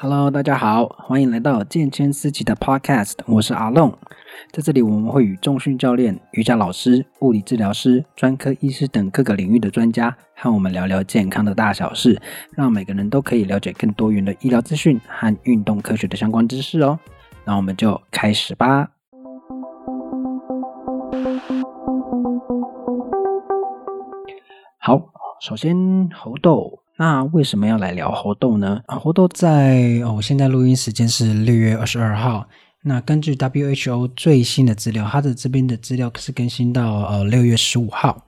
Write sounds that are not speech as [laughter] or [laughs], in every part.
Hello，大家好，欢迎来到健谦思齐的 Podcast，我是阿龙。在这里，我们会与重训教练、瑜伽老师、物理治疗师、专科医师等各个领域的专家，和我们聊聊健康的大小事，让每个人都可以了解更多元的医疗资讯和运动科学的相关知识哦。那我们就开始吧。好，首先猴痘。那为什么要来聊猴痘呢？啊，猴痘在哦，现在录音时间是六月二十二号。那根据 WHO 最新的资料，它的这边的资料是更新到呃六月十五号。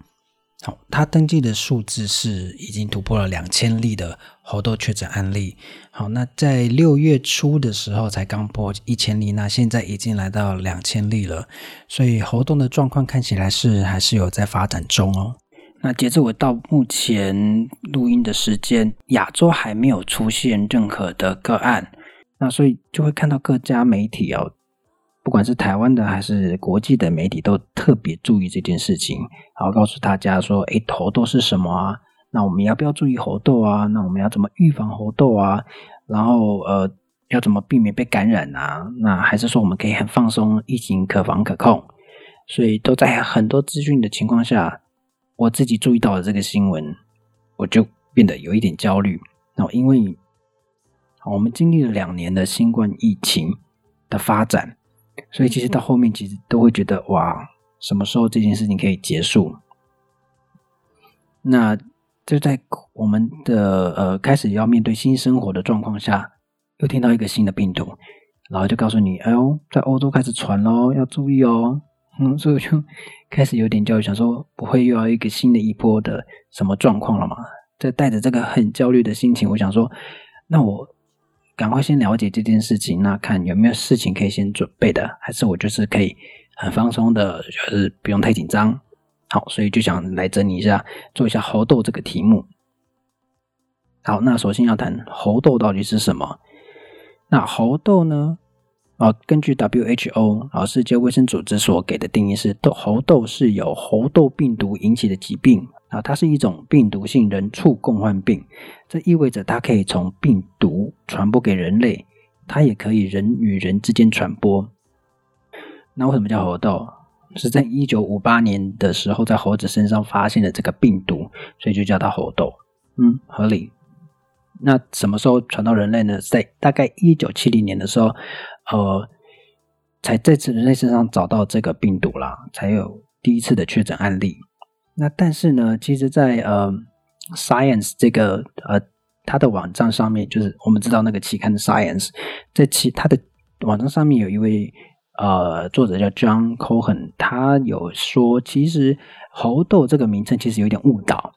好，它登记的数字是已经突破了两千例的猴痘确诊案例。好，那在六月初的时候才刚破一千例，那现在已经来到两千例了。所以猴痘的状况看起来是还是有在发展中哦。那截至我到目前录音的时间，亚洲还没有出现任何的个案，那所以就会看到各家媒体哦，不管是台湾的还是国际的媒体，都特别注意这件事情，然后告诉大家说：“诶，猴痘是什么啊？那我们要不要注意猴痘啊？那我们要怎么预防猴痘啊？然后呃，要怎么避免被感染啊？那还是说我们可以很放松，疫情可防可控？所以都在很多资讯的情况下。”我自己注意到了这个新闻，我就变得有一点焦虑。那因为我们经历了两年的新冠疫情的发展，所以其实到后面其实都会觉得哇，什么时候这件事情可以结束？那就在我们的呃开始要面对新生活的状况下，又听到一个新的病毒，然后就告诉你，哎呦，在欧洲开始传喽，要注意哦。嗯，所以我就开始有点焦虑，想说不会又要一个新的一波的什么状况了吗？在带着这个很焦虑的心情，我想说，那我赶快先了解这件事情，那看有没有事情可以先准备的，还是我就是可以很放松的，就是不用太紧张。好，所以就想来整理一下，做一下猴痘这个题目。好，那首先要谈猴痘到底是什么？那猴痘呢？啊，根据 WHO 啊，世界卫生组织所给的定义是，痘猴痘是由猴痘病毒引起的疾病啊，它是一种病毒性人畜共患病，这意味着它可以从病毒传播给人类，它也可以人与人之间传播。那为什么叫猴痘？是在一九五八年的时候，在猴子身上发现了这个病毒，所以就叫它猴痘。嗯，合理。那什么时候传到人类呢？在大概一九七零年的时候。呃，才在这人类身上找到这个病毒啦，才有第一次的确诊案例。那但是呢，其实在，呃，Science 这个呃，它的网站上面，就是我们知道那个期刊的 Science，在其他的网站上面有一位呃作者叫 John Cohen，他有说，其实猴痘这个名称其实有点误导。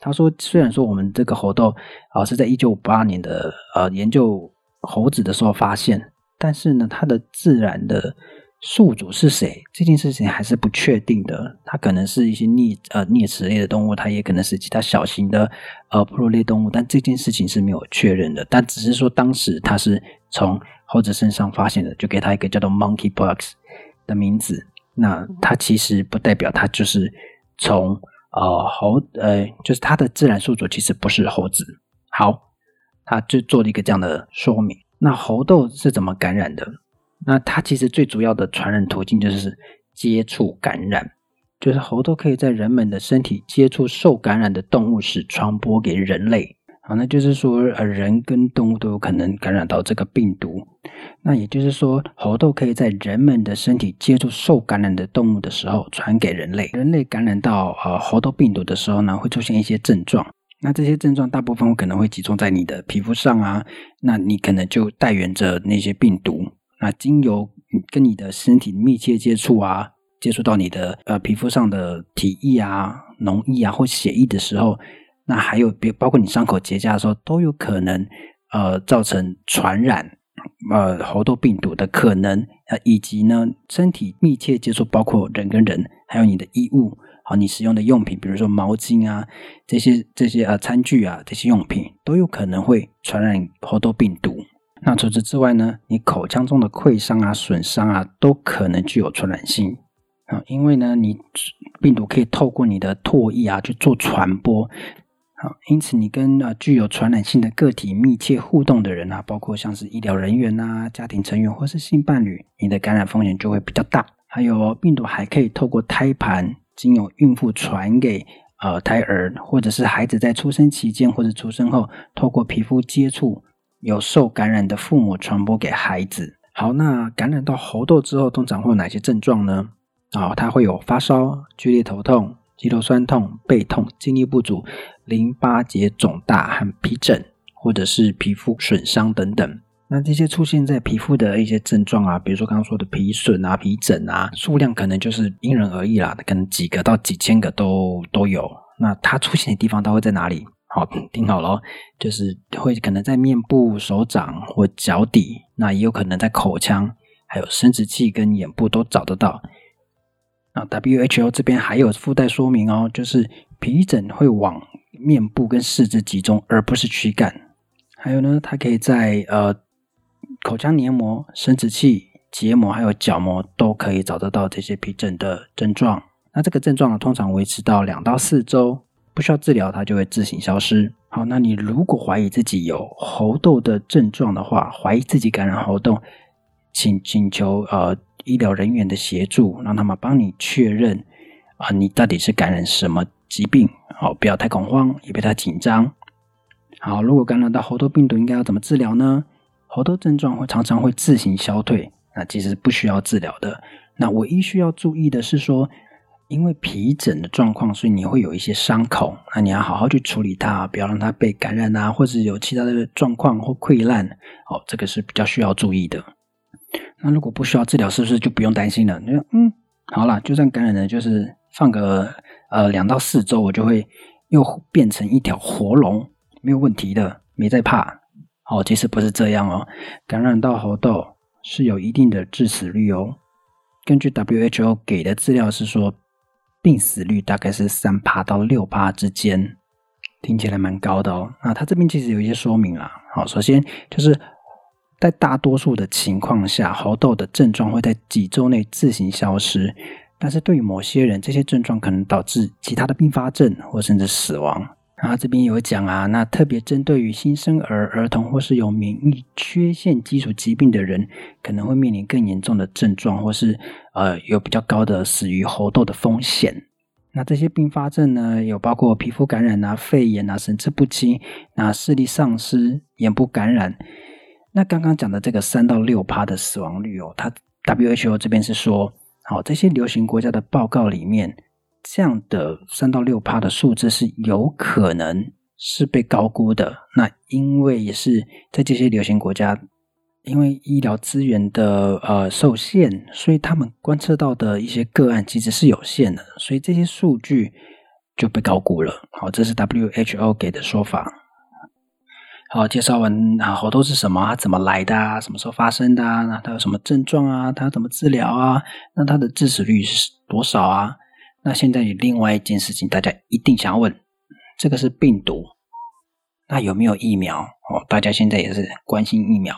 他说，虽然说我们这个猴痘啊、是在一九五八年的呃研究猴子的时候发现。但是呢，它的自然的宿主是谁？这件事情还是不确定的。它可能是一些啮呃啮齿类的动物，它也可能是其他小型的呃哺乳类动物。但这件事情是没有确认的。但只是说当时它是从猴子身上发现的，就给它一个叫做 monkeypox 的名字。那它其实不代表它就是从呃猴呃，就是它的自然宿主其实不是猴子。好，他就做了一个这样的说明。那猴痘是怎么感染的？那它其实最主要的传染途径就是接触感染，就是猴痘可以在人们的身体接触受感染的动物时传播给人类。好，那就是说，呃，人跟动物都有可能感染到这个病毒。那也就是说，猴痘可以在人们的身体接触受感染的动物的时候传给人类。人类感染到呃猴痘病毒的时候呢，会出现一些症状。那这些症状大部分可能会集中在你的皮肤上啊，那你可能就带原着那些病毒。那经由跟你的身体密切接触啊，接触到你的呃皮肤上的体液啊、脓液啊或血液的时候，那还有别包括你伤口结痂的时候，都有可能呃造成传染呃猴痘病毒的可能。呃，以及呢身体密切接触，包括人跟人，还有你的衣物。好，你使用的用品，比如说毛巾啊，这些这些啊餐具啊，这些用品都有可能会传染猴痘病毒。那除此之外呢，你口腔中的溃伤啊、损伤啊，都可能具有传染性啊，因为呢，你病毒可以透过你的唾液啊去做传播好，因此你跟啊具有传染性的个体密切互动的人啊，包括像是医疗人员啊、家庭成员或是性伴侣，你的感染风险就会比较大。还有病毒还可以透过胎盘，经由孕妇传给呃胎儿，或者是孩子在出生期间或者出生后，透过皮肤接触有受感染的父母传播给孩子。好，那感染到猴痘之后，通常会有哪些症状呢？啊，它会有发烧、剧烈头痛。肌肉酸痛、背痛、精力不足、淋巴结肿大和皮疹，或者是皮肤损伤等等。那这些出现在皮肤的一些症状啊，比如说刚刚说的皮损啊、皮疹啊，数量可能就是因人而异啦，可能几个到几千个都都有。那它出现的地方它会在哪里？好，听好了，就是会可能在面部、手掌或脚底，那也有可能在口腔，还有生殖器跟眼部都找得到。那 WHO 这边还有附带说明哦，就是皮疹会往面部跟四肢集中，而不是躯干。还有呢，它可以在呃口腔黏膜、生殖器、结膜还有角膜都可以找得到这些皮疹的症状。那这个症状呢，通常维持到两到四周，不需要治疗，它就会自行消失。好，那你如果怀疑自己有喉痘的症状的话，怀疑自己感染喉痘，请请求呃。医疗人员的协助，让他们帮你确认啊，你到底是感染什么疾病？好，不要太恐慌，也不要太紧张。好，如果感染到喉痘病毒，应该要怎么治疗呢？好多症状会常常会自行消退，那其实不需要治疗的。那唯一需要注意的是说，因为皮疹的状况，所以你会有一些伤口，那你要好好去处理它，不要让它被感染啊，或者有其他的状况或溃烂。哦，这个是比较需要注意的。那如果不需要治疗，是不是就不用担心了？你说，嗯，好啦，就算感染了，就是放个呃两到四周，我就会又变成一条活龙，没有问题的，没在怕。哦，其实不是这样哦，感染到猴痘是有一定的致死率哦。根据 WHO 给的资料是说，病死率大概是三趴到六趴之间，听起来蛮高的哦。那他这边其实有一些说明啦。好，首先就是。在大多数的情况下，猴痘的症状会在几周内自行消失，但是对于某些人，这些症状可能导致其他的并发症或甚至死亡。啊，这边有讲啊，那特别针对于新生儿、儿童或是有免疫缺陷基础疾病的人，可能会面临更严重的症状，或是呃有比较高的死于猴痘的风险。那这些并发症呢，有包括皮肤感染啊、肺炎啊、神志不清、那视力丧失、眼部感染。那刚刚讲的这个三到六趴的死亡率哦，它 WHO 这边是说，好，这些流行国家的报告里面，这样的三到六趴的数字是有可能是被高估的。那因为也是在这些流行国家，因为医疗资源的呃受限，所以他们观测到的一些个案其实是有限的，所以这些数据就被高估了。好，这是 WHO 给的说法。好，介绍完啊，猴痘是什么？它怎么来的啊？什么时候发生的啊？那它有什么症状啊？它怎么治疗啊？那它的致死率是多少啊？那现在有另外一件事情，大家一定想要问，这个是病毒，那有没有疫苗？哦，大家现在也是关心疫苗。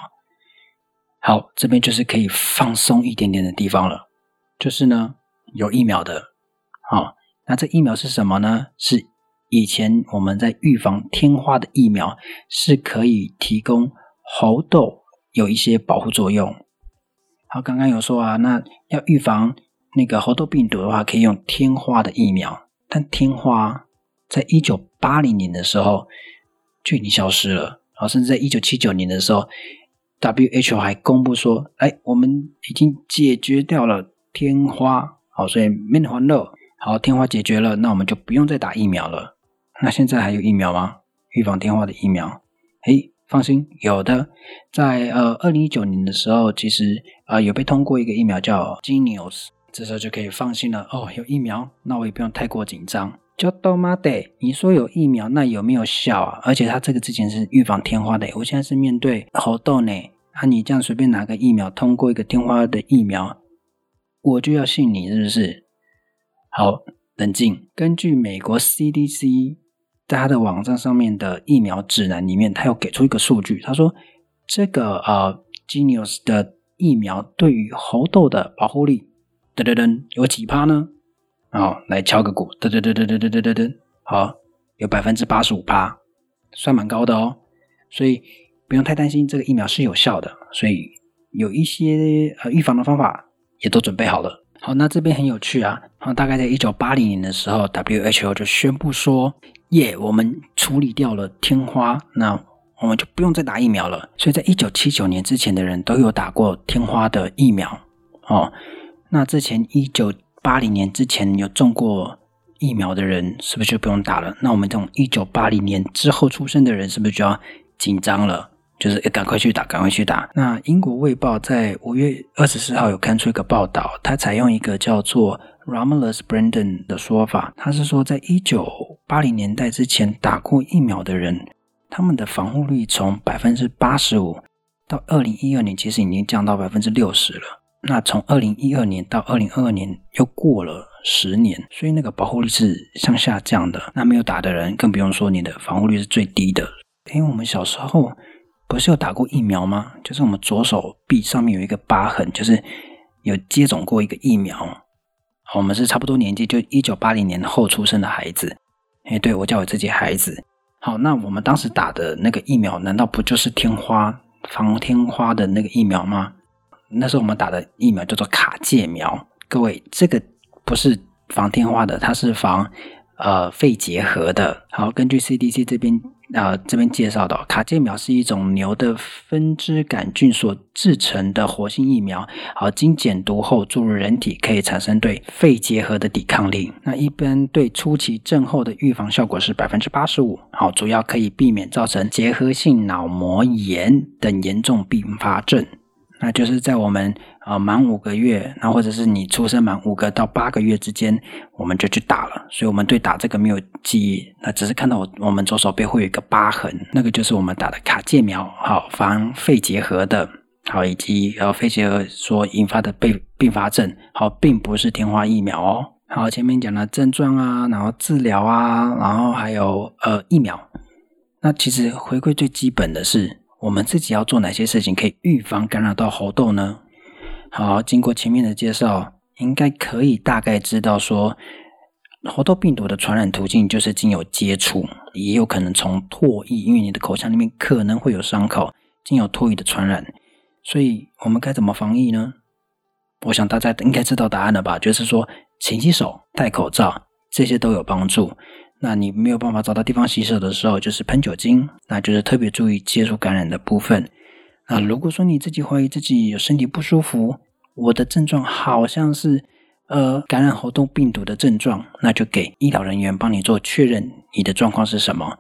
好，这边就是可以放松一点点的地方了，就是呢，有疫苗的。好，那这疫苗是什么呢？是。以前我们在预防天花的疫苗是可以提供猴痘有一些保护作用。好，刚刚有说啊，那要预防那个猴痘病毒的话，可以用天花的疫苗。但天花在一九八零年的时候就已经消失了，好，甚至在一九七九年的时候，WHO 还公布说，哎，我们已经解决掉了天花。好，所以免烦恼。好，天花解决了，那我们就不用再打疫苗了。那现在还有疫苗吗？预防天花的疫苗？诶，放心，有的。在呃二零一九年的时候，其实啊、呃、有被通过一个疫苗叫 Genius 这时候就可以放心了。哦，有疫苗，那我也不用太过紧张。就都妈的，你说有疫苗，那有没有效啊？而且它这个之前是预防天花的，我现在是面对猴痘呢。啊，你这样随便拿个疫苗通过一个天花的疫苗，我就要信你是不是？好，冷静。根据美国 CDC。在他的网站上面的疫苗指南里面，他有给出一个数据，他说这个呃，Genius 的疫苗对于猴痘的保护力，噔噔噔，有几趴呢？好，来敲个鼓，噔噔噔噔噔噔噔噔，好，有百分之八十五趴，算蛮高的哦。所以不用太担心，这个疫苗是有效的。所以有一些呃预防的方法也都准备好了。好，那这边很有趣啊。好，大概在一九八零年的时候，WHO 就宣布说，耶，我们处理掉了天花，那我们就不用再打疫苗了。所以在一九七九年之前的人都有打过天花的疫苗。哦，那之前一九八零年之前有中过疫苗的人，是不是就不用打了？那我们这种一九八零年之后出生的人，是不是就要紧张了？就是要赶快去打，赶快去打。那英国卫报在五月二十四号有刊出一个报道，它采用一个叫做 Romulus Brandon 的说法，他是说，在一九八零年代之前打过疫苗的人，他们的防护率从百分之八十五到二零一二年，其实已经降到百分之六十了。那从二零一二年到二零二二年，又过了十年，所以那个保护率是向下降的。那没有打的人，更不用说你的防护率是最低的。因为我们小时候。不是有打过疫苗吗？就是我们左手臂上面有一个疤痕，就是有接种过一个疫苗。我们是差不多年纪，就一九八零年后出生的孩子。哎，对，我叫我自己孩子。好，那我们当时打的那个疫苗，难道不就是天花防天花的那个疫苗吗？那时候我们打的疫苗叫做卡介苗。各位，这个不是防天花的，它是防呃肺结核的。好，根据 CDC 这边。呃，这边介绍的卡介苗是一种牛的分支杆菌所制成的活性疫苗，好，经减毒后注入人体，可以产生对肺结核的抵抗力。那一般对初期症候的预防效果是百分之八十五，好，主要可以避免造成结核性脑膜炎等严重并发症。那就是在我们呃满五个月，那或者是你出生满五个到八个月之间，我们就去打了。所以我们对打这个没有记忆，那只是看到我我们左手背会有一个疤痕，那个就是我们打的卡介苗，好，防肺结核的，好，以及呃肺结核所引发的并并发症，好，并不是天花疫苗哦。好，前面讲了症状啊，然后治疗啊，然后还有呃疫苗。那其实回归最基本的是。我们自己要做哪些事情可以预防感染到猴痘呢？好，经过前面的介绍，应该可以大概知道说，猴痘病毒的传染途径就是经由接触，也有可能从唾液，因为你的口腔里面可能会有伤口，经由唾液的传染。所以我们该怎么防疫呢？我想大家应该知道答案了吧？就是说，勤洗手、戴口罩，这些都有帮助。那你没有办法找到地方洗手的时候，就是喷酒精，那就是特别注意接触感染的部分。那如果说你自己怀疑自己有身体不舒服，我的症状好像是呃感染猴痘病毒的症状，那就给医疗人员帮你做确认，你的状况是什么。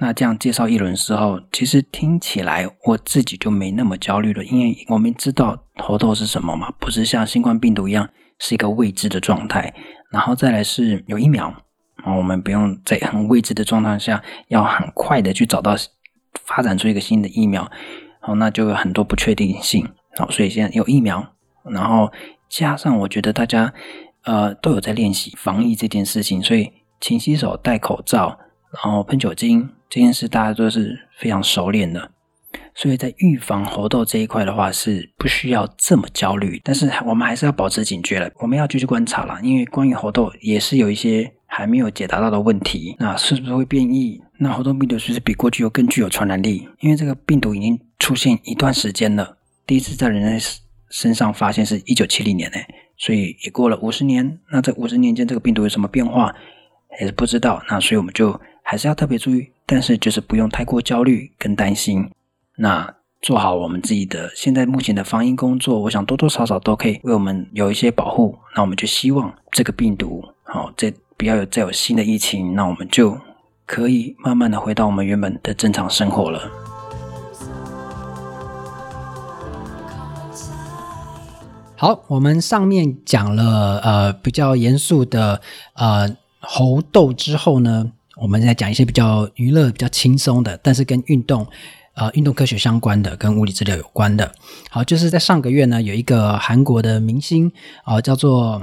那这样介绍一轮之后，其实听起来我自己就没那么焦虑了，因为我们知道猴痘是什么嘛，不是像新冠病毒一样是一个未知的状态。然后再来是有疫苗。啊我们不用在很未知的状态下，要很快的去找到发展出一个新的疫苗，好，那就有很多不确定性。好，所以现在有疫苗，然后加上我觉得大家呃都有在练习防疫这件事情，所以勤洗手、戴口罩，然后喷酒精这件事，大家都是非常熟练的。所以在预防猴痘这一块的话，是不需要这么焦虑，但是我们还是要保持警觉了。我们要继续观察了，因为关于猴痘也是有一些。还没有解答到的问题，那是不是会变异？那猴痘病毒是不是比过去又更具有传染力？因为这个病毒已经出现一段时间了，第一次在人类身上发现是一九七零年呢，所以也过了五十年。那这五十年间，这个病毒有什么变化，也是不知道。那所以我们就还是要特别注意，但是就是不用太过焦虑跟担心。那做好我们自己的现在目前的防疫工作，我想多多少少都可以为我们有一些保护。那我们就希望这个病毒，好这。不要有再有新的疫情，那我们就可以慢慢的回到我们原本的正常生活了。好，我们上面讲了呃比较严肃的呃猴痘之后呢，我们再讲一些比较娱乐、比较轻松的，但是跟运动呃运动科学相关的、跟物理治疗有关的。好，就是在上个月呢，有一个韩国的明星啊、呃，叫做。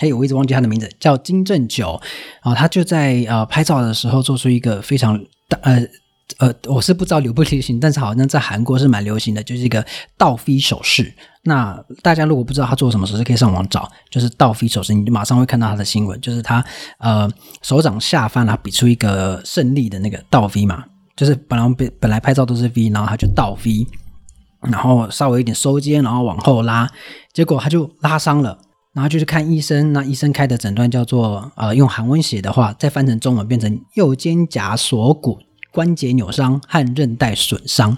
嘿，我一直忘记他的名字，叫金正九啊。他就在呃拍照的时候做出一个非常大呃呃，我是不知道流不流行，但是好像在韩国是蛮流行的，就是一个倒 V 手势那大家如果不知道他做什么手势，可以上网找，就是倒 V 手势，你马上会看到他的新闻，就是他呃手掌下翻，然后比出一个胜利的那个倒 V 嘛，就是本来本本来拍照都是 V，然后他就倒 V，然后稍微有点收肩，然后往后拉，结果他就拉伤了，然后就去看医生，那医生开的诊断叫做呃用韩文写的话，再翻成中文变成右肩胛锁骨关节扭伤和韧带损伤，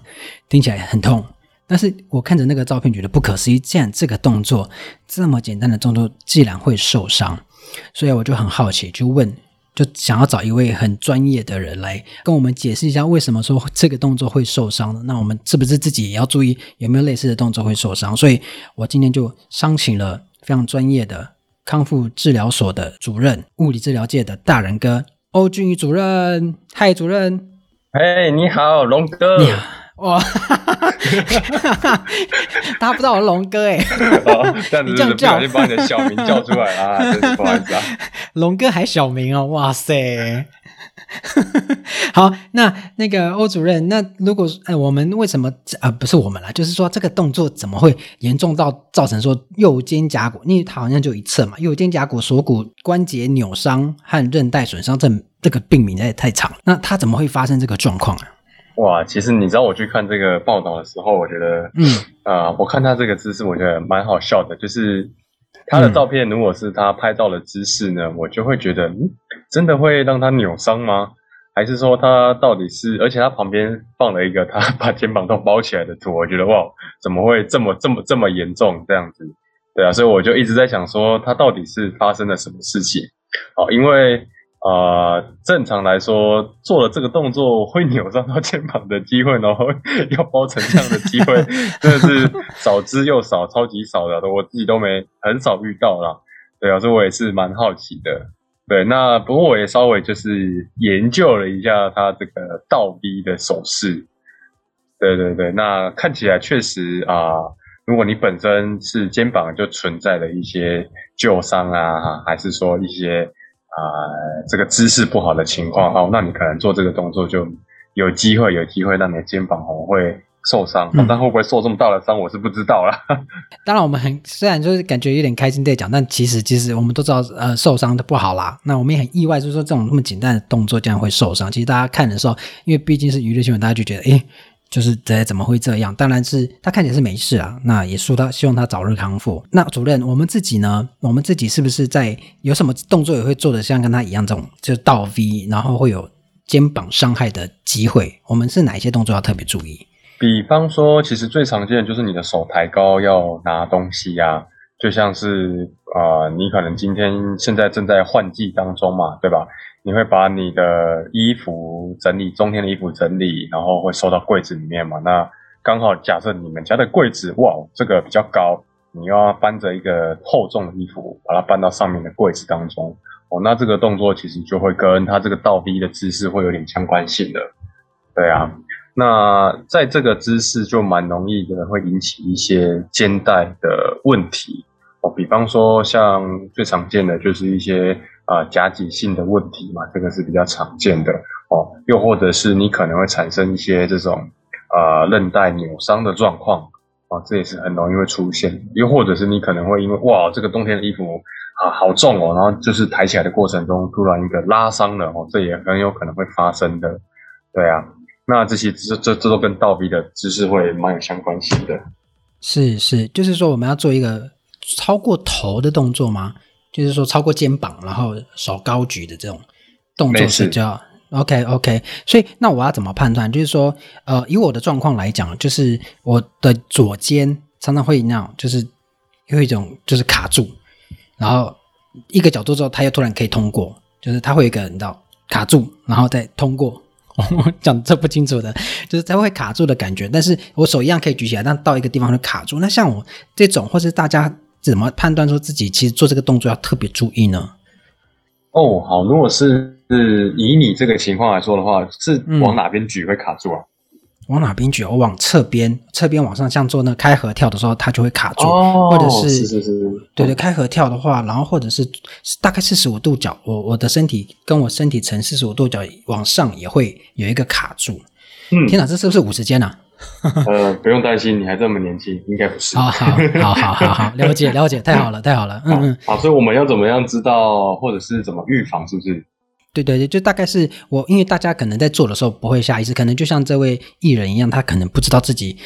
听起来很痛。但是我看着那个照片，觉得不可思议，竟然这个动作这么简单的动作，竟然会受伤，所以我就很好奇，就问，就想要找一位很专业的人来跟我们解释一下，为什么说这个动作会受伤呢？那我们是不是自己也要注意有没有类似的动作会受伤？所以我今天就商请了非常专业的康复治疗所的主任，物理治疗界的大人哥欧俊宇主任。嗨，主任。哎，你好，龙哥。你好。哇，[laughs] 大家不知道我是龙哥哎，哦，这样子就不小心把你的小名叫出来啊，[laughs] 真是不好意思啊。龙哥还小名哦，哇塞！[laughs] 好，那那个欧主任，那如果哎，我们为什么呃不是我们啦，就是说这个动作怎么会严重到造成说右肩胛骨？因为它好像就一侧嘛，右肩胛骨锁骨关节扭伤和韧带损伤，这这个病名也太长，那他怎么会发生这个状况啊？哇，其实你知道我去看这个报道的时候，我觉得，嗯，啊、呃，我看他这个姿势，我觉得蛮好笑的。就是他的照片，如果是他拍照的姿势呢，嗯、我就会觉得，嗯，真的会让他扭伤吗？还是说他到底是？而且他旁边放了一个他 [laughs] 把肩膀都包起来的图，我觉得哇，怎么会这么这么这么严重这样子？对啊，所以我就一直在想说，他到底是发生了什么事情？好，因为。啊、呃，正常来说，做了这个动作会扭伤到肩膀的机会，然后要包成这样的机会，[laughs] 真的是少之又少，超级少的，我自己都没很少遇到啦。对啊，所以我也是蛮好奇的。对，那不过我也稍微就是研究了一下他这个倒逼的手势。对对对，那看起来确实啊、呃，如果你本身是肩膀就存在了一些旧伤啊，还是说一些。啊、呃，这个姿势不好的情况哦，那你可能做这个动作就有机会，有机会让你的肩膀哦会受伤，嗯、但会不会受这么大的伤，我是不知道啦。[laughs] 当然，我们很虽然就是感觉有点开心在讲，但其实其实我们都知道，呃，受伤的不好啦。那我们也很意外，就是说这种那么简单的动作竟然会受伤。其实大家看的时候，因为毕竟是娱乐新闻，大家就觉得，诶就是这怎么会这样？当然是他看起来是没事啊，那也说他希望他早日康复。那主任，我们自己呢？我们自己是不是在有什么动作也会做得像跟他一样这种，就倒 V，然后会有肩膀伤害的机会？我们是哪一些动作要特别注意？比方说，其实最常见的就是你的手抬高要拿东西呀、啊，就像是啊、你可能今天现在正在换季当中嘛，对吧？你会把你的衣服整理，冬天的衣服整理，然后会收到柜子里面嘛？那刚好假设你们家的柜子，哇，这个比较高，你要搬着一个厚重的衣服，把它搬到上面的柜子当中。哦，那这个动作其实就会跟它这个倒 V 的姿势会有点相关性的。对啊，那在这个姿势就蛮容易的会引起一些肩带的问题。哦，比方说像最常见的就是一些。啊，夹挤性的问题嘛，这个是比较常见的哦。又或者是你可能会产生一些这种啊韧带扭伤的状况啊，这也是很容易会出现。又或者是你可能会因为哇，这个冬天的衣服啊好重哦，然后就是抬起来的过程中突然一个拉伤了哦，这也很有可能会发生的。对啊，那这些这这这都跟倒 V 的姿势会蛮有相关性的。是是，就是说我们要做一个超过头的动作吗？就是说，超过肩膀，然后手高举的这种动作是叫 OK OK。所以，那我要怎么判断？就是说，呃，以我的状况来讲，就是我的左肩常常会那样，就是有一种就是卡住，然后一个角度之后，它又突然可以通过，就是它会有一个你知道卡住，然后再通过。我讲这不清楚的，就是它会卡住的感觉。但是我手一样可以举起来，但到一个地方就卡住。那像我这种，或是大家。怎么判断说自己其实做这个动作要特别注意呢？哦，好，如果是是以你这个情况来说的话，是往哪边举会卡住啊？嗯、往哪边举？我往侧边，侧边往上，像做那开合跳的时候，它就会卡住。哦，或者是是是是，对对，开合跳的话，然后或者是大概四十五度角，我我的身体跟我身体呈四十五度角往上也会有一个卡住。嗯，天哪，这是不是五十肩啊？[laughs] 呃，不用担心，你还这么年轻，应该不是。好好好好好好，了解了解，太好了太好了，嗯嗯。好，所以我们要怎么样知道，或者是怎么预防，是不是？对对对，就大概是我，因为大家可能在做的时候不会下意识，可能就像这位艺人一样，他可能不知道自己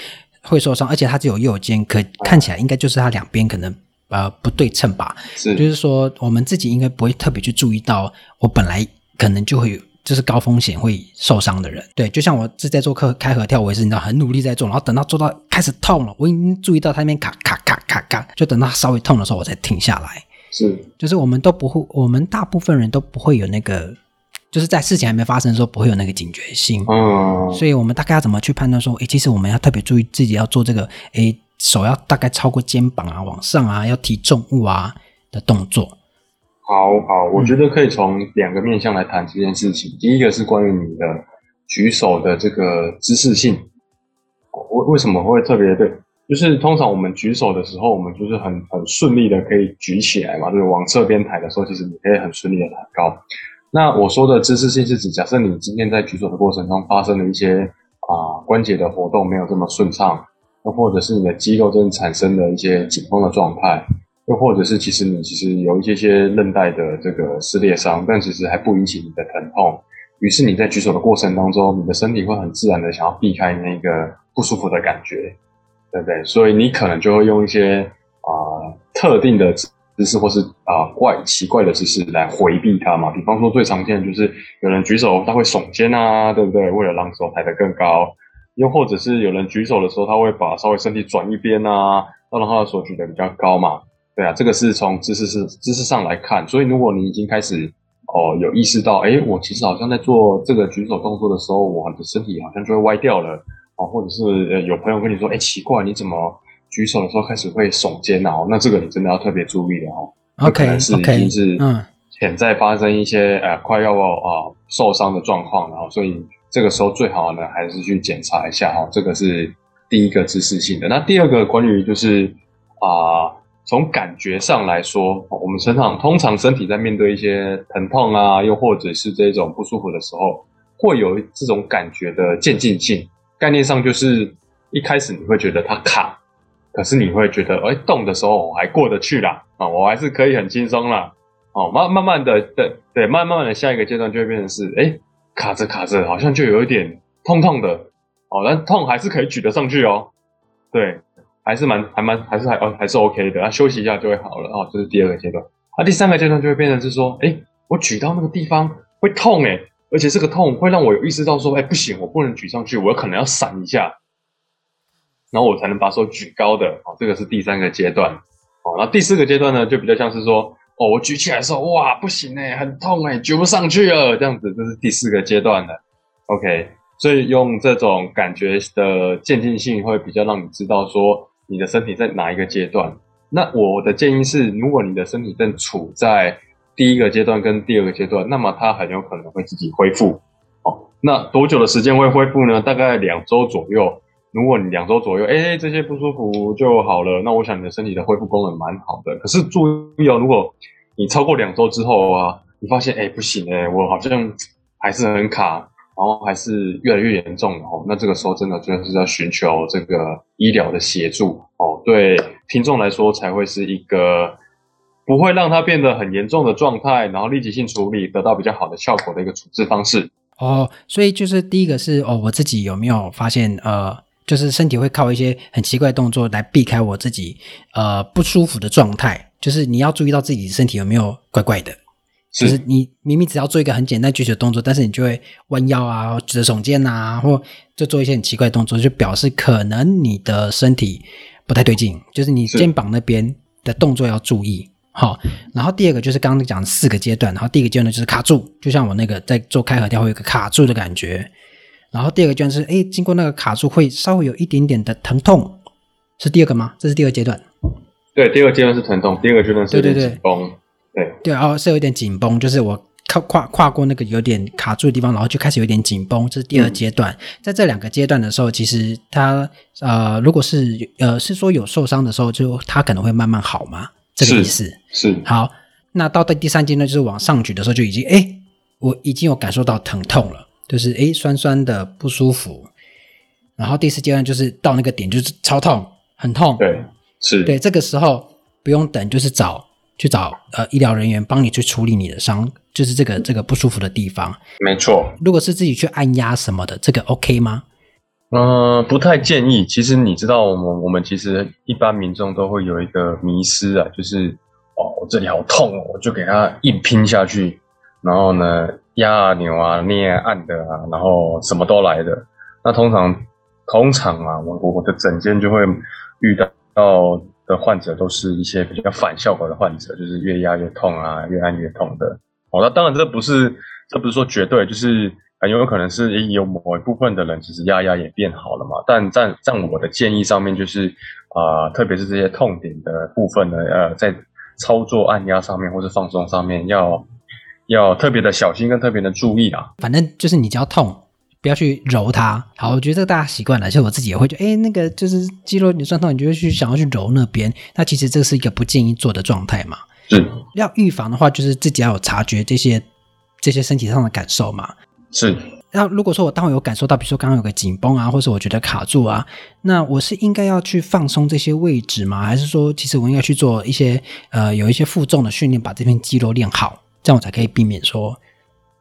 会受伤，而且他只有右肩，可看起来应该就是他两边可能呃不对称吧。是，就是说我们自己应该不会特别去注意到，我本来可能就会有就是高风险会受伤的人。对，就像我是在做课开合跳，我也是你知道很努力在做，然后等到做到开始痛了，我已经注意到他那边咔咔咔咔咔，就等到稍微痛的时候我才停下来。是，就是我们都不会，我们大部分人都不会有那个，就是在事情还没发生的时候不会有那个警觉性。嗯，所以我们大概要怎么去判断说，诶，其实我们要特别注意自己要做这个，诶，手要大概超过肩膀啊，往上啊，要提重物啊的动作。好好，我觉得可以从两个面向来谈这件事情。嗯、第一个是关于你的举手的这个姿势性，为为什么会特别对？就是通常我们举手的时候，我们就是很很顺利的可以举起来嘛，就是往侧边抬的时候，其实你可以很顺利的抬高。那我说的姿势性是指，假设你今天在举手的过程中发生了一些啊、呃、关节的活动没有这么顺畅，那或者是你的肌肉真的产生了一些紧绷的状态，又或者是其实你其实有一些些韧带的这个撕裂伤，但其实还不引起你的疼痛。于是你在举手的过程当中，你的身体会很自然的想要避开那个不舒服的感觉。对不对？所以你可能就会用一些啊、特定的姿势，或是啊、怪奇怪的姿势来回避它嘛。比方说最常见的就是有人举手他会耸肩啊，对不对？为了让手抬得更高。又或者是有人举手的时候，他会把稍微身体转一边啊，让他的手举得比较高嘛。对啊，这个是从姿势是姿势上来看。所以如果你已经开始哦、呃、有意识到，哎，我其实好像在做这个举手动作的时候，我的身体好像就会歪掉了。哦，或者是呃，有朋友跟你说，哎，奇怪，你怎么举手的时候开始会耸肩啊？那这个你真的要特别注意的哦。OK，可能是已经是嗯，潜在发生一些呃快要啊受伤的状况，然后所以这个时候最好呢还是去检查一下哈。这个是第一个姿势性的。那第二个关于就是啊，从感觉上来说，我们身上通常身体在面对一些疼痛啊，又或者是这种不舒服的时候，会有这种感觉的渐进性。概念上就是一开始你会觉得它卡，可是你会觉得，哎，动的时候我还过得去啦，啊，我还是可以很轻松啦，哦，慢慢慢的，对对，慢慢的下一个阶段就会变成是，哎，卡着卡着，好像就有一点痛痛的，哦，但痛还是可以举得上去哦，对，还是蛮还蛮还是还哦还是 OK 的，啊，休息一下就会好了，哦，这是第二个阶段，啊，第三个阶段就会变成是说，哎，我举到那个地方会痛诶，哎。而且这个痛会让我有意识到说，哎，不行，我不能举上去，我可能要闪一下，然后我才能把手举高的。哦，这个是第三个阶段。哦，那第四个阶段呢，就比较像是说，哦，我举起来的时候，哇，不行哎，很痛哎，举不上去了，这样子，这是第四个阶段的。OK，所以用这种感觉的渐进性，会比较让你知道说，你的身体在哪一个阶段。那我的建议是，如果你的身体正处在第一个阶段跟第二个阶段，那么它很有可能会自己恢复。哦，那多久的时间会恢复呢？大概两周左右。如果你两周左右，哎，这些不舒服就好了，那我想你的身体的恢复功能蛮好的。可是注意哦，如果你超过两周之后啊，你发现哎不行哎，我好像还是很卡，然后还是越来越严重哦，那这个时候真的就是要寻求这个医疗的协助哦。对听众来说，才会是一个。不会让它变得很严重的状态，然后立即性处理得到比较好的效果的一个处置方式。哦，所以就是第一个是哦，我自己有没有发现呃，就是身体会靠一些很奇怪动作来避开我自己呃不舒服的状态。就是你要注意到自己身体有没有怪怪的，就是你明明只要做一个很简单举手的动作，但是你就会弯腰啊、直耸肩啊，或就做一些很奇怪的动作，就表示可能你的身体不太对劲，就是你肩膀那边的动作要注意。好，然后第二个就是刚刚讲的四个阶段，然后第一个阶段就是卡住，就像我那个在做开合跳会有个卡住的感觉，然后第二个阶段是哎，经过那个卡住会稍微有一点点的疼痛，是第二个吗？这是第二阶段。对，第二个阶段是疼痛，第二个阶段是。对对对，哦，是有点紧绷，就是我跨跨跨过那个有点卡住的地方，然后就开始有点紧绷，这是第二阶段。嗯、在这两个阶段的时候，其实它呃，如果是呃是说有受伤的时候，就它可能会慢慢好吗？这个意思是，是好，那到第第三阶段就是往上举的时候，就已经哎，我已经有感受到疼痛了，就是哎酸酸的不舒服。然后第四阶段就是到那个点就是超痛，很痛。对，是。对，这个时候不用等，就是找去找呃医疗人员帮你去处理你的伤，就是这个这个不舒服的地方。没错。如果是自己去按压什么的，这个 OK 吗？嗯、呃，不太建议。其实你知道，我们我们其实一般民众都会有一个迷失啊，就是哦，我这里好痛哦，我就给它硬拼下去，然后呢，压啊、扭啊、捏啊、按的啊，然后什么都来的。那通常通常啊，我我的诊间就会遇到到的患者都是一些比较反效果的患者，就是越压越痛啊，越按越痛的。哦，那当然这不是这不是说绝对，就是。很有可能是有某一部分的人其实压压也变好了嘛，但在在我的建议上面就是啊、特别是这些痛点的部分呢，呃，在操作按压上面或是放松上面要要特别的小心跟特别的注意啊。反正就是你只要痛，不要去揉它。好，我觉得这个大家习惯了，其实我自己也会觉得，哎，那个就是肌肉你酸痛，你就会去想要去揉那边。那其实这是一个不建议做的状态嘛。是。要预防的话，就是自己要有察觉这些这些身体上的感受嘛。是，那如果说我当我有感受到，比如说刚刚有个紧绷啊，或是我觉得卡住啊，那我是应该要去放松这些位置吗？还是说，其实我应该去做一些呃有一些负重的训练，把这片肌肉练好，这样我才可以避免说，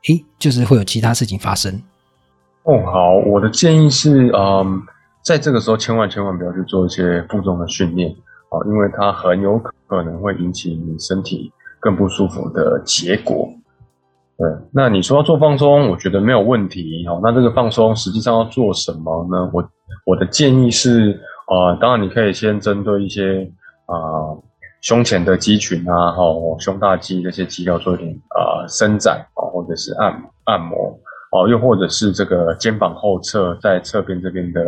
诶，就是会有其他事情发生。哦，好，我的建议是，嗯，在这个时候千万千万不要去做一些负重的训练啊，因为它很有可能会引起你身体更不舒服的结果。对，那你说要做放松，我觉得没有问题。好，那这个放松实际上要做什么呢？我我的建议是，呃，当然你可以先针对一些啊、胸前的肌群啊，哦胸大肌这些肌肉做一点啊、伸展啊，或者是按按摩哦，又或者是这个肩膀后侧在侧边这边的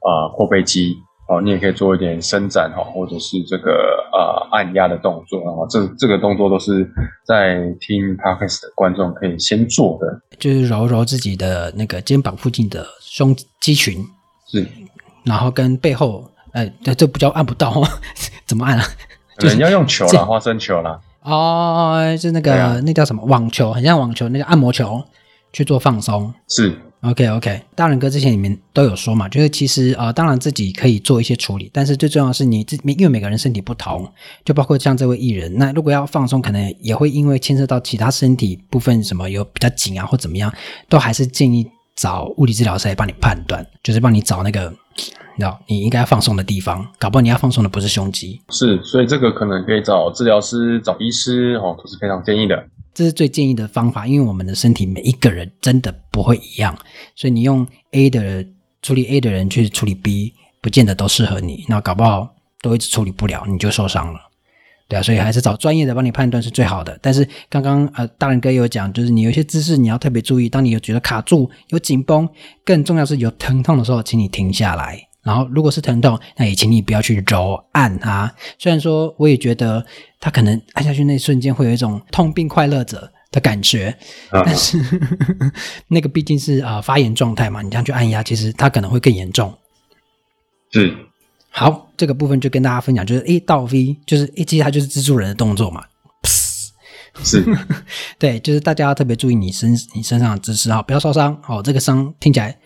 啊阔背肌。哦，你也可以做一点伸展哈，或者是这个呃按压的动作啊，这这个动作都是在听 Podcast 的观众可以先做的，就是揉揉自己的那个肩膀附近的胸肌群，是，然后跟背后，哎，这这不叫按不到，[laughs] 怎么按啊？就是要用球啦，花生球啦。哦，就那个、啊、那叫什么网球，很像网球，那个按摩球去做放松，是。OK OK，大人哥之前里面都有说嘛，就是其实呃，当然自己可以做一些处理，但是最重要的是你自，因为每个人身体不同，就包括像这位艺人，那如果要放松，可能也会因为牵涉到其他身体部分什么有比较紧啊或怎么样，都还是建议找物理治疗师来帮你判断，就是帮你找那个，你知道你应该要放松的地方，搞不好你要放松的不是胸肌。是，所以这个可能可以找治疗师、找医师哦，都是非常建议的。这是最建议的方法，因为我们的身体每一个人真的不会一样，所以你用 A 的处理 A 的人去处理 B，不见得都适合你。那搞不好都一直处理不了，你就受伤了。对啊，所以还是找专业的帮你判断是最好的。但是刚刚呃，大人哥有讲，就是你有些姿势你要特别注意，当你有觉得卡住、有紧绷，更重要是有疼痛的时候，请你停下来。然后，如果是疼痛，那也请你不要去揉按它。虽然说，我也觉得它可能按下去那一瞬间会有一种痛并快乐着的感觉，啊、但是那个毕竟是啊、呃、发炎状态嘛，你这样去按压，其实它可能会更严重。是，好，这个部分就跟大家分享，就是一到 V，就是一其实它就是蜘蛛人的动作嘛。是，[laughs] 对，就是大家要特别注意你身你身上的姿势啊，不要受伤。哦，这个伤听起来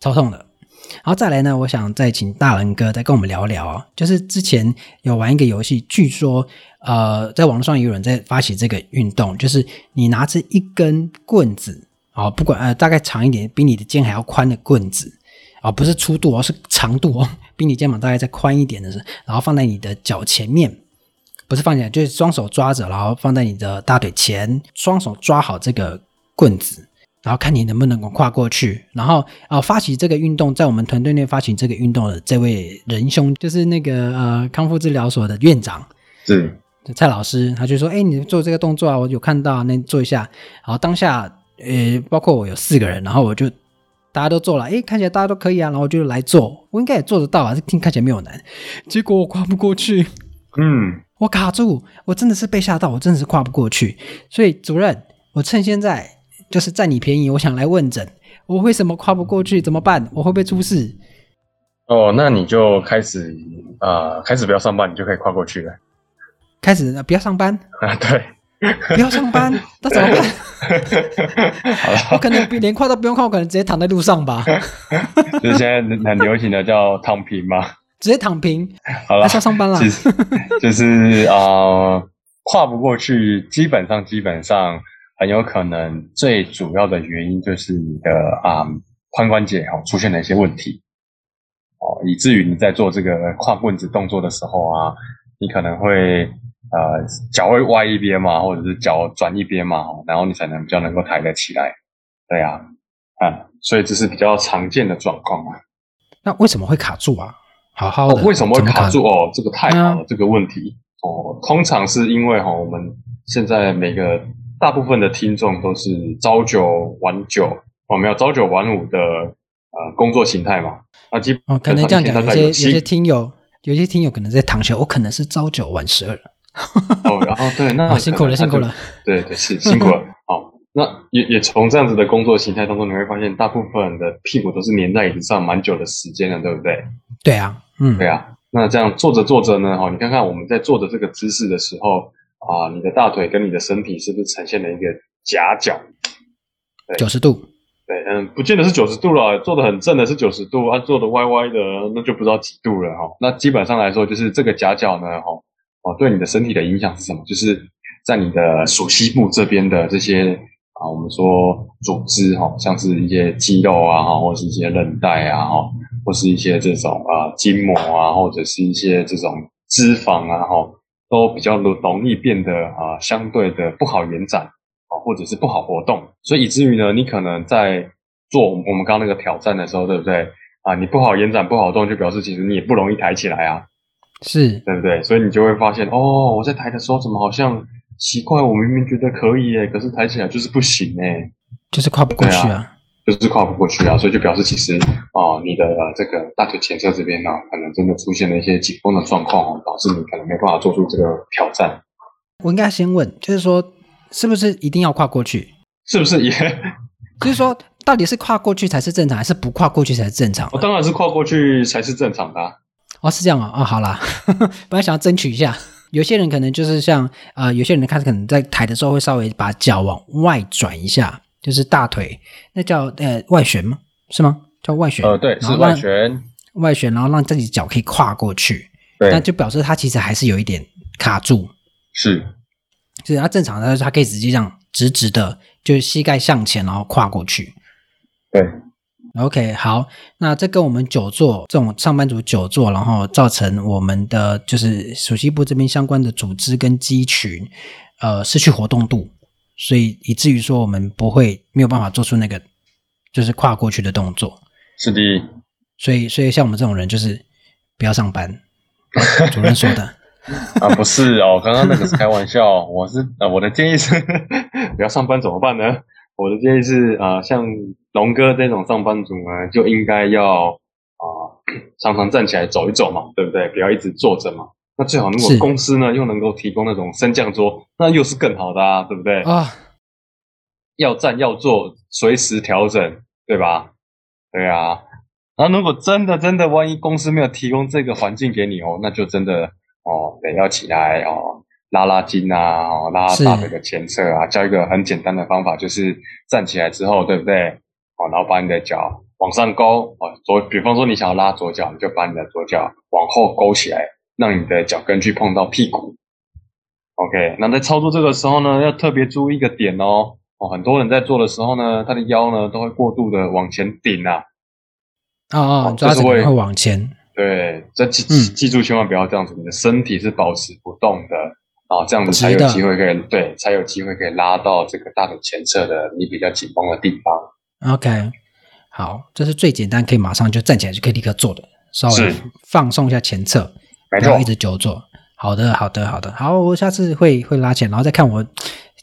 超痛的。然后再来呢，我想再请大人哥再跟我们聊聊哦，就是之前有玩一个游戏，据说呃，在网络上也有人在发起这个运动，就是你拿着一根棍子啊，不管呃大概长一点，比你的肩还要宽的棍子啊，不是粗度哦，是长度哦，[laughs] 比你肩膀大概再宽一点的是，然后放在你的脚前面，不是放起来，就是双手抓着，然后放在你的大腿前，双手抓好这个棍子。然后看你能不能够跨过去，然后啊、呃，发起这个运动，在我们团队内发起这个运动的这位仁兄，就是那个呃康复治疗所的院长，是蔡老师，他就说：“哎，你做这个动作啊，我有看到，那做一下。”然后当下呃，包括我有四个人，然后我就大家都做了，哎，看起来大家都可以啊，然后我就来做，我应该也做得到啊，这听看起来没有难。结果我跨不过去，嗯，我卡住，我真的是被吓到，我真的是跨不过去。所以主任，我趁现在。就是占你便宜，我想来问诊，我为什么跨不过去？怎么办？我会不会出事？哦，那你就开始啊、呃，开始不要上班，你就可以跨过去了。开始不要上班 [laughs] 啊？对，不要上班，那怎么办？好了，我可能连跨都不用跨，我可能直接躺在路上吧。[laughs] 就是现在很流行的叫躺平嘛，直接躺平。好了，要上班了。就是啊、呃，跨不过去，基本上基本上很有可能最主要的原因就是你的啊髋关节哦出现了一些问题哦，以至于你在做这个跨棍子动作的时候啊，你可能会。呃，脚会歪一边嘛，或者是脚转一边嘛，然后你才能比较能够抬得起来。对呀、啊，啊，所以这是比较常见的状况啊。那为什么会卡住啊？好好的，哦、为什么会卡住？哦，这个太好了，嗯、这个问题哦，通常是因为哈、哦，我们现在每个大部分的听众都是朝九晚九，我们有朝九晚五的呃工作形态嘛。啊，基本上、哦、可能这样讲，有些有些听友，有些听友可能在躺下，我可能是朝九晚十二。哦，然后对，那辛苦了，辛苦了。对对是辛苦了。好，那也也从这样子的工作形态当中，你会发现大部分的屁股都是粘在椅子上蛮久的时间了，对不对？对啊，嗯，对啊。那这样坐着坐着呢，哈，你看看我们在坐着这个姿势的时候啊，你的大腿跟你的身体是不是呈现了一个夹角？九十度。对，嗯，不见得是九十度了，做的很正的是九十度，啊，做的歪歪的那就不知道几度了哈。那基本上来说，就是这个夹角呢，哈。哦，对你的身体的影响是什么？就是在你的锁膝部这边的这些啊，我们说组织哈，像是一些肌肉啊，哈，或是一些韧带啊，哈，或是一些这种啊筋膜啊，或者是一些这种脂肪啊，哈，都比较容易变得啊相对的不好延展啊，或者是不好活动，所以以至于呢，你可能在做我们刚刚那个挑战的时候，对不对？啊，你不好延展、不好动，就表示其实你也不容易抬起来啊。是对不对？所以你就会发现，哦，我在抬的时候怎么好像奇怪？我明明觉得可以耶，可是抬起来就是不行哎，就是跨不过去啊，啊，就是跨不过去啊。所以就表示其实啊、哦，你的这个大腿前侧这边呢、啊，可能真的出现了一些紧绷的状况哦，导致你可能没办法做出这个挑战。我应该先问，就是说，是不是一定要跨过去？是不是也？[laughs] 就是说，到底是跨过去才是正常，还是不跨过去才是正常？我、哦、当然是跨过去才是正常的、啊。哦，是这样啊、哦，哦，好啦，[laughs] 本来想要争取一下，有些人可能就是像呃，有些人开始可能在抬的时候会稍微把脚往外转一下，就是大腿那叫呃外旋吗？是吗？叫外旋？呃，对，是外旋，外旋，然后让自己脚可以跨过去，对，那就表示它其实还是有一点卡住，是，是它正常的，它可以直接这样直直的，就是膝盖向前，然后跨过去，对。OK，好，那这跟我们久坐这种上班族久坐，然后造成我们的就是属膝部这边相关的组织跟肌群，呃，失去活动度，所以以至于说我们不会没有办法做出那个就是跨过去的动作。是的，所以所以像我们这种人就是不要上班，[laughs] 主任说的啊，不是哦，刚刚那个是开玩笑，[laughs] 我是啊，我的建议是 [laughs] 不要上班怎么办呢？我的建议是啊、呃，像龙哥这种上班族呢，就应该要啊、呃、常常站起来走一走嘛，对不对？不要一直坐着嘛。那最好如果公司呢又能够提供那种升降桌，那又是更好的啊，对不对？啊，要站要坐，随时调整，对吧？对啊。那如果真的真的，万一公司没有提供这个环境给你哦，那就真的哦得要起来哦。拉拉筋啊，哦，拉大腿的前侧啊，教一个很简单的方法，就是站起来之后，对不对？哦，然后把你的脚往上勾，哦，左，比方说你想要拉左脚，你就把你的左脚往后勾起来，让你的脚跟去碰到屁股。OK，那在操作这个时候呢，要特别注意一个点哦，哦，很多人在做的时候呢，他的腰呢都会过度的往前顶啊，哦哦，就是会会往前。对，这记记住千万不要这样子，你的身体是保持不动的。啊、哦，这样子才有机会可以对，才有机会可以拉到这个大腿前侧的你比较紧绷的地方。OK，好，这是最简单，可以马上就站起来就可以立刻做的，稍微放松一下前侧，不要一直久坐。好的，好的，好的，好，我下次会会拉起来，然后再看我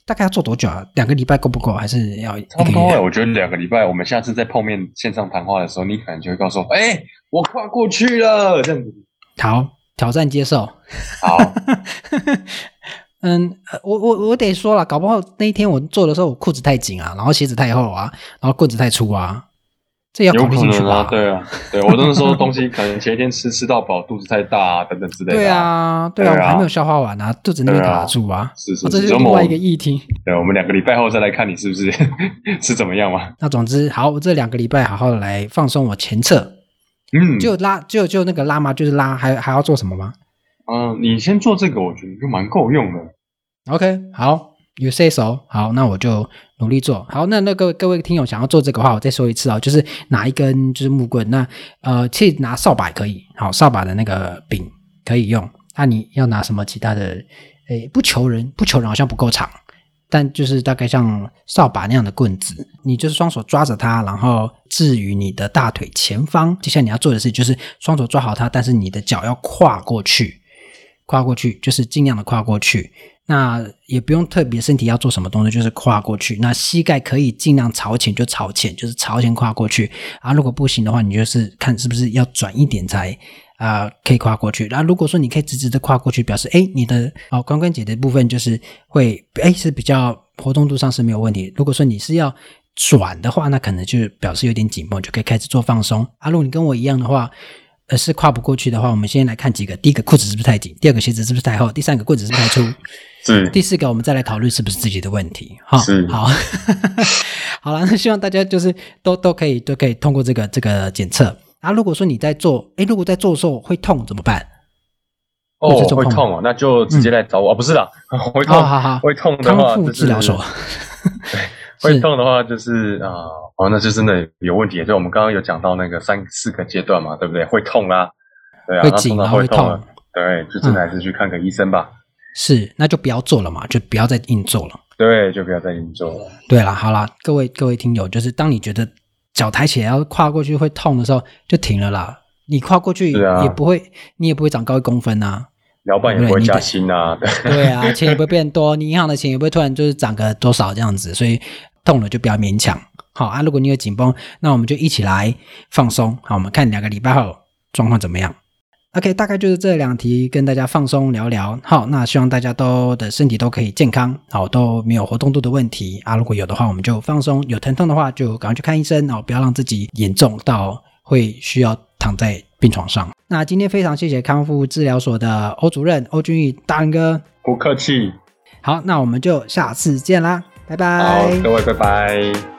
大概要做多久啊？两个礼拜够不够？还是要？差不多，我觉得两个礼拜。我们下次再碰面线上谈话的时候，你可能就会告诉我，哎，我跨过去了，这样子。[laughs] 好。挑战接受，好，[laughs] 嗯，我我我得说了，搞不好那一天我做的时候，我裤子太紧啊，然后鞋子太厚啊，然后棍子太粗啊，这要考虑进去吧？啊对啊，对我那时候东西可能前一天吃吃到饱，肚子太大啊，等等之类的。对啊，对啊，我还没有消化完啊，肚子那边卡住啊。是是，这是另外一个议题。对，我们两个礼拜后再来看你是不是是怎么样嘛？那总之，好，我这两个礼拜好好的来放松我前侧。嗯，就拉就就那个拉嘛？就是拉，还还要做什么吗？嗯，你先做这个，我觉得就蛮够用的。OK，好。You say so，好，那我就努力做好。那那各位各位听友想要做这个话，我再说一次啊，就是拿一根就是木棍，那呃，其实拿扫把可以，好，扫把的那个柄可以用。那你要拿什么其他的？诶，不求人，不求人好像不够长，但就是大概像扫把那样的棍子，你就是双手抓着它，然后置于你的大腿前方。接下来你要做的事就是双手抓好它，但是你的脚要跨过去，跨过去就是尽量的跨过去。那也不用特别身体要做什么动作，就是跨过去。那膝盖可以尽量朝前就朝前，就是朝前跨过去。啊，如果不行的话，你就是看是不是要转一点才啊、可以跨过去。然后如果说你可以直直的跨过去，表示哎你的哦髋关节的部分就是会哎是比较活动度上是没有问题。如果说你是要转的话，那可能就表示有点紧绷，就可以开始做放松。啊，如果你跟我一样的话。呃，是跨不过去的话，我们先来看几个。第一个，裤子是不是太紧？第二个，鞋子是不是太厚？第三个，棍子是不是太粗？是。第四个，我们再来考虑是不是自己的问题。哈，是。好，[laughs] 好了，那希望大家就是都都可以都可以通过这个这个检测。啊，如果说你在做，诶，如果在做的时候会痛怎么办？哦，会痛哦，那就直接来找我。嗯、不是的，[laughs] 会痛，好好，会痛的话，康复治疗所。[laughs] 对。会痛的话就是啊，哦，那就真的有问题。就我们刚刚有讲到那个三四个阶段嘛，对不对？会痛啦，对啊，会紧啊，会痛，对，就真的还是去看个医生吧。是，那就不要做了嘛，就不要再硬做了。对，就不要再硬做了。对了，好了，各位各位听友，就是当你觉得脚抬起来要跨过去会痛的时候，就停了啦。你跨过去也不会，你也不会长高一公分呐。老板也不会加薪啊，[laughs] 对，对啊，钱也不会变多，你银行的钱也不会突然就是涨个多少这样子，所以痛了就不要勉强。好啊，如果你有紧绷，那我们就一起来放松。好，我们看两个礼拜后状况怎么样。OK，大概就是这两题跟大家放松聊聊。好，那希望大家都的身体都可以健康，好，都没有活动度的问题啊。如果有的话，我们就放松；有疼痛的话，就赶快去看医生哦，不要让自己严重到会需要躺在病床上。那今天非常谢谢康复治疗所的欧主任欧俊义大仁哥，不客气。好，那我们就下次见啦，拜拜。好，各位拜拜。